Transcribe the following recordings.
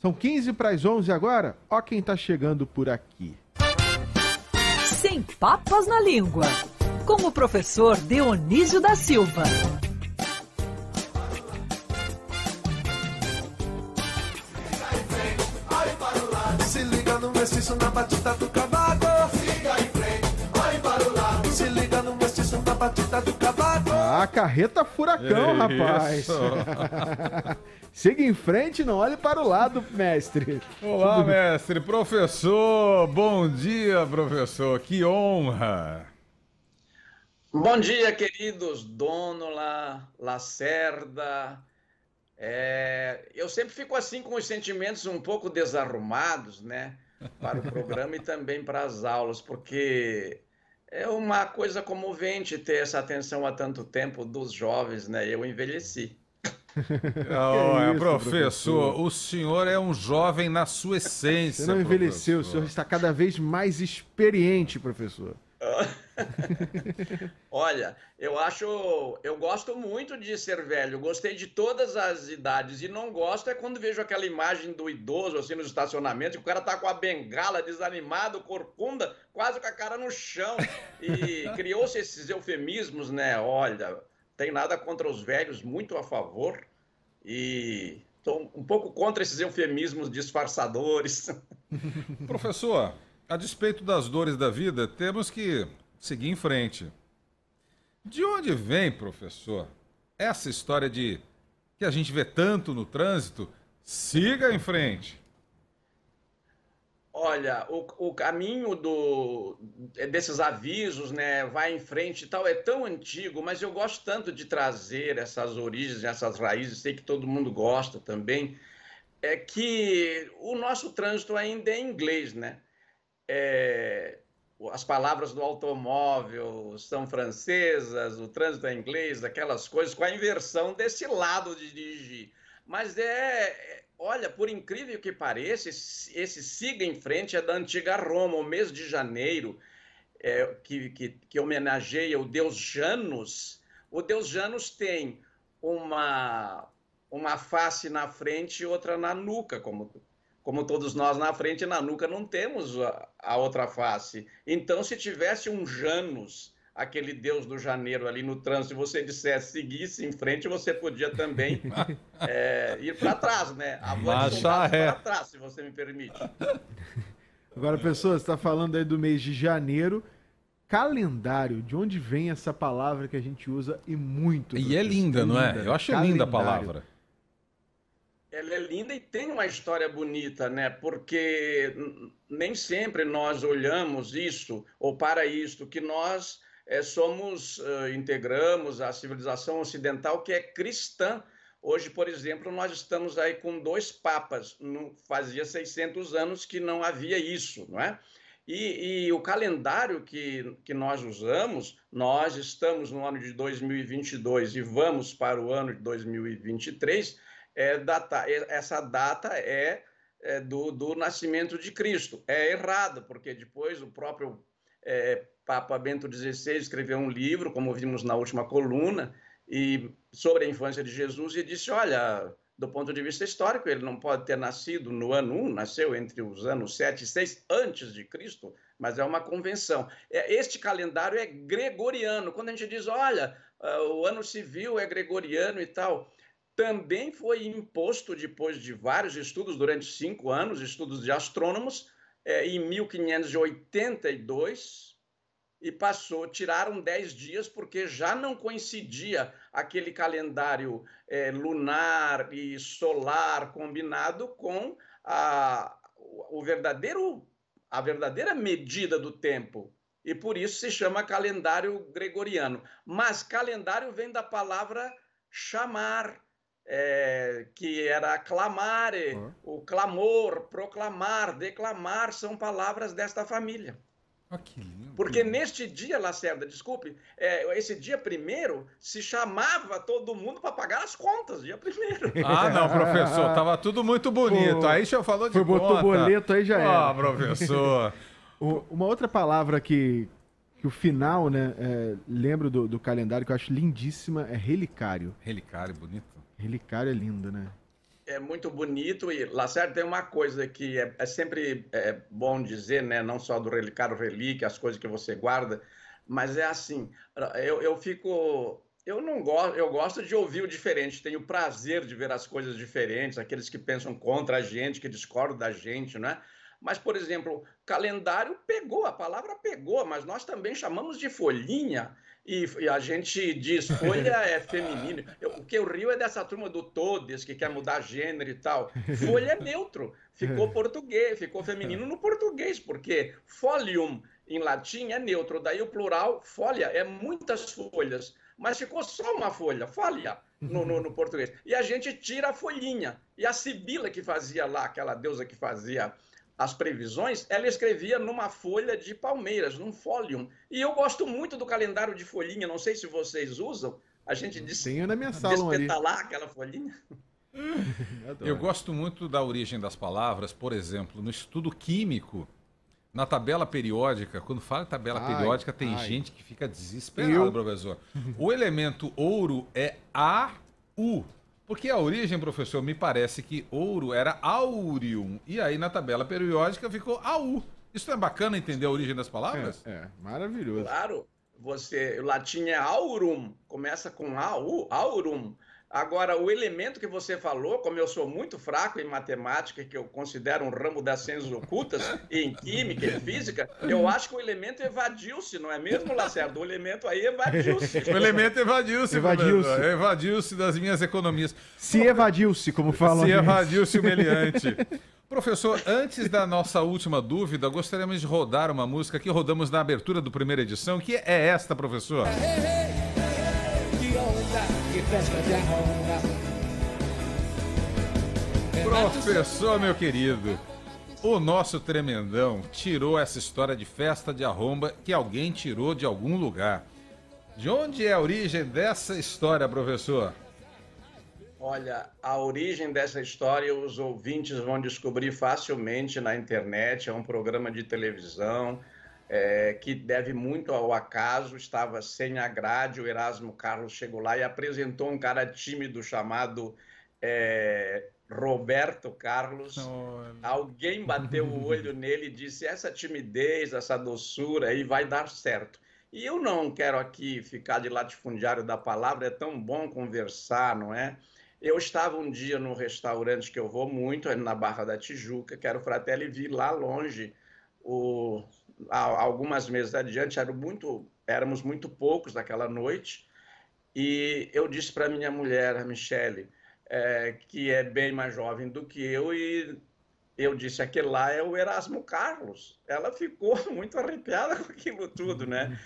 São 15 para as 11 agora? Ó quem tá chegando por aqui. Sem papas na língua. Com o professor Dionísio da Silva. Se liga no mestiço na batida do cavaco. Siga em frente, vai para o lado. Se liga no mestiço na batida do cavaco. Ah, carreta furacão, rapaz. Siga em frente, não olhe para o lado, mestre. Olá, mestre, professor. Bom dia, professor. Que honra. Bom dia, queridos Dônula, Lacerda. É, eu sempre fico assim com os sentimentos um pouco desarrumados, né? Para o programa e também para as aulas, porque é uma coisa comovente ter essa atenção há tanto tempo dos jovens, né? Eu envelheci. Olha, isso, professor, professor? o senhor é um jovem na sua essência. Você não envelheceu, o senhor está cada vez mais experiente, professor. Olha, eu acho, eu gosto muito de ser velho, gostei de todas as idades e não gosto é quando vejo aquela imagem do idoso assim nos estacionamentos, que o cara tá com a bengala, desanimado, corcunda, quase com a cara no chão e criou-se esses eufemismos, né? Olha, tem nada contra os velhos, muito a favor e um pouco contra esses eufemismos disfarçadores. Professor, a despeito das dores da vida, temos que seguir em frente. De onde vem, professor, essa história de que a gente vê tanto no trânsito? Siga em frente. Olha, o, o caminho do, desses avisos, né, vai em frente e tal, é tão antigo, mas eu gosto tanto de trazer essas origens, essas raízes, sei que todo mundo gosta também, é que o nosso trânsito ainda é inglês, né? É, as palavras do automóvel são francesas, o trânsito é inglês, aquelas coisas, com a inversão desse lado de dirigir. Mas é, é- olha, por incrível que pareça, esse, esse siga em frente é da antiga Roma, o mês de janeiro, é, que, que, que homenageia o deus Janus. O deus Janus tem uma, uma face na frente e outra na nuca, como, como todos nós na frente e na nuca não temos a, a outra face. Então, se tivesse um Janus, aquele deus do janeiro ali no trânsito, e você dissesse seguisse em frente, você podia também é, ir para trás, né? Avante um para trás, se você me permite. Agora, pessoal, você está falando aí do mês de janeiro. Calendário, de onde vem essa palavra que a gente usa e muito? E é professor? linda, não é? Eu acho linda a calendário. palavra. Ela é linda e tem uma história bonita, né? Porque nem sempre nós olhamos isso ou para isto, que nós eh, somos, eh, integramos a civilização ocidental que é cristã. Hoje, por exemplo, nós estamos aí com dois papas. Fazia 600 anos que não havia isso, não é? E, e o calendário que, que nós usamos, nós estamos no ano de 2022 e vamos para o ano de 2023 é data, é- essa data é, é do, do nascimento de Cristo. É errado, porque depois o próprio é, Papa Bento XVI escreveu um livro, como vimos na última coluna, e sobre a infância de Jesus e disse, olha, do ponto de vista histórico, ele não pode ter nascido no ano 1, nasceu entre os anos 7 e 6 antes de Cristo, mas é uma convenção. É, Este calendário é gregoriano. Quando a gente diz, olha, ah, o ano civil é gregoriano e tal, também foi imposto depois de vários estudos, durante cinco anos, estudos de astrônomos, eh, em 1582, e passou, tiraram 10 dias, porque já não coincidia aquele calendário eh, lunar e solar combinado com a, o verdadeiro, a verdadeira medida do tempo. E por isso se chama calendário gregoriano. Mas calendário vem da palavra chamar, é, que era clamar, o clamor, proclamar, declamar, são palavras desta família. Ah, que lindo. Porque neste dia, Lacerda, desculpe, é, esse dia primeiro se chamava todo mundo para pagar as contas, dia primeiro. Ah, não, professor, tava tudo muito bonito. Pô, Aí o senhor falou de foi, botou conta. boleto, aí já Ah, era. professor. O- uma outra palavra que, que o final, né, é, lembro do, do calendário, que eu acho lindíssima, é relicário. Relicário, bonito. Relicário é lindo, né? é muito bonito e Lacerda tem uma coisa que é, é sempre é, bom dizer, né? Não só do relicário relíquia, as coisas que você guarda, mas é assim, eu, eu fico eu não gosto, eu gosto de ouvir o diferente, tenho prazer de ver as coisas diferentes, aqueles que pensam contra a gente, que discordam da gente, né? Mas, por exemplo, calendário pegou, a palavra pegou, mas nós também chamamos de folhinha. E, e a gente diz folha é feminino. Eu, o que eu rio é dessa turma do todes, que quer mudar gênero e tal. Folha é neutro, ficou português, ficou feminino no português, porque folium em latim é neutro, daí o plural, folha, é muitas folhas. Mas ficou só uma folha, folha, no, no, no português. E a gente tira a folhinha. E a Sibila que fazia lá, aquela deusa que fazia as previsões, ela escrevia numa folha de palmeiras, num fólium. E eu gosto muito do calendário de folhinha, não sei se vocês usam. A gente Tem na minha sala ali. lá aquela folhinha. Eu gosto muito da origem das palavras, por exemplo, no estudo químico, na tabela periódica, quando fala em tabela ai, periódica, tem ai. gente que fica desesperado, eu... professor. O elemento ouro é AU. Porque a origem, professor, me parece que ouro era aureum. E aí na tabela periódica ficou AU. Isso não é bacana entender a origem das palavras? É, é maravilhoso. Claro. Você, o latim é aurum, começa com AU, aurum. Agora, o elemento que você falou, como eu sou muito fraco em matemática, que eu considero um ramo das ciências ocultas, em química e física, eu acho que o elemento evadiu-se, não é mesmo, Lacerda? O elemento aí evadiu-se. O elemento evadiu-se, evadiu-se. Evadiu-se das minhas economias. Se evadiu-se, como falam. Se evadiu-se o meliante. Professor, antes da nossa última dúvida, gostaríamos de rodar uma música que rodamos na abertura do primeira edição, que é esta, professor. Professor, meu querido, o nosso tremendão tirou essa história de festa de arromba que alguém tirou de algum lugar. De onde é a origem dessa história, professor? Olha, a origem dessa história os ouvintes vão descobrir facilmente na internet. É um programa de televisão é, que deve muito ao acaso, estava sem a grade, o Erasmo Carlos chegou lá e apresentou um cara tímido chamado é, Roberto Carlos. Alguém bateu o olho nele e disse: essa timidez, essa doçura aí vai dar certo. E eu não quero aqui ficar de latifundiário da palavra, é tão bom conversar, não é? Eu estava um dia no restaurante que eu vou muito, na Barra da Tijuca, que era o Fratelli, e vi lá longe o algumas meses adiante, eram muito, éramos muito poucos naquela noite, e eu disse para minha mulher, a Michele, é, que é bem mais jovem do que eu, e eu disse, aquele lá é o Erasmo Carlos. Ela ficou muito arrepiada com aquilo tudo, né?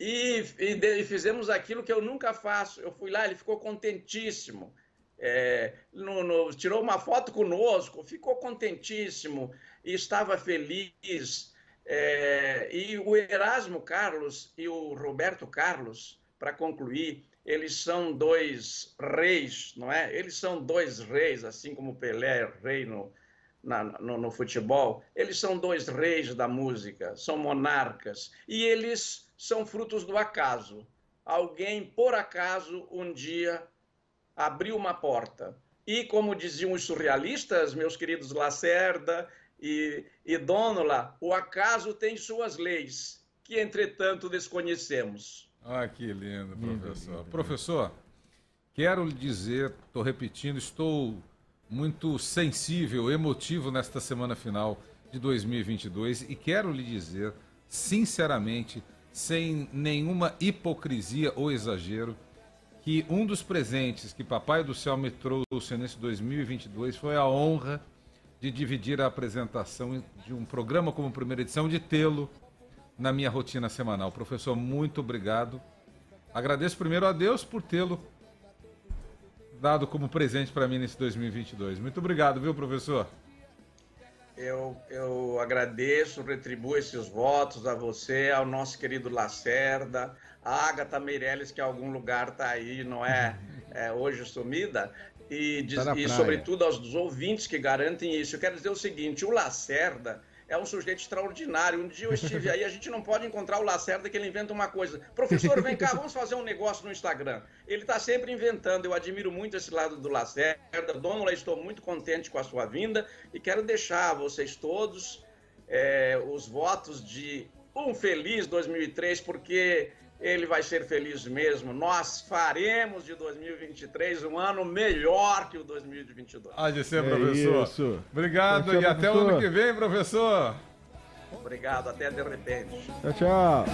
E, e, e fizemos aquilo que eu nunca faço. Eu fui lá, ele ficou contentíssimo. É, no, no, tirou uma foto conosco, ficou contentíssimo e estava feliz é, e o Erasmo Carlos e o Roberto Carlos, para concluir, eles são dois reis, não é? Eles são dois reis, assim como Pelé é rei no, na, no, no, futebol. Eles são dois reis da música, são monarcas. E eles são frutos do acaso. Alguém, por acaso, um dia abriu uma porta. E, como diziam os surrealistas, meus queridos Lacerda e, e Dônula, o acaso tem suas leis, que entretanto desconhecemos. Ah, que lindo, professor. Lindo, professor, quero lhe dizer, estou repetindo, estou muito sensível, emotivo nesta semana final de 2022 e quero lhe dizer, sinceramente, sem nenhuma hipocrisia ou exagero, que um dos presentes que Papai do Céu me trouxe nesse 2022 foi a honra de dividir a apresentação de um programa como primeira edição, de tê-lo na minha rotina semanal. Professor, muito obrigado. Agradeço primeiro a Deus por tê-lo dado como presente para mim nesse 2022. Muito obrigado, viu, professor? Eu, eu agradeço, retribuo esses votos a você, ao nosso querido Lacerda, a Agatha Meirelles, que em algum lugar está aí, não é, é hoje sumida, e, diz, tá e sobretudo aos ouvintes que garantem isso. Eu quero dizer o seguinte: o Lacerda é um sujeito extraordinário. Um dia eu estive aí, a gente não pode encontrar o Lacerda que ele inventa uma coisa. Professor, vem cá, vamos fazer um negócio no Instagram. Ele está sempre inventando. Eu admiro muito esse lado do Lacerda. Dona, estou muito contente com a sua vinda e quero deixar a vocês todos é, os votos de um feliz 2003, porque ele vai ser feliz mesmo. Nós faremos de 2023 um ano melhor que o 2022. Há de ser, É professor. isso. Obrigado Tchau, e até o professor. ano que vem, professor. Obrigado, até de repente. Tchau, tchau.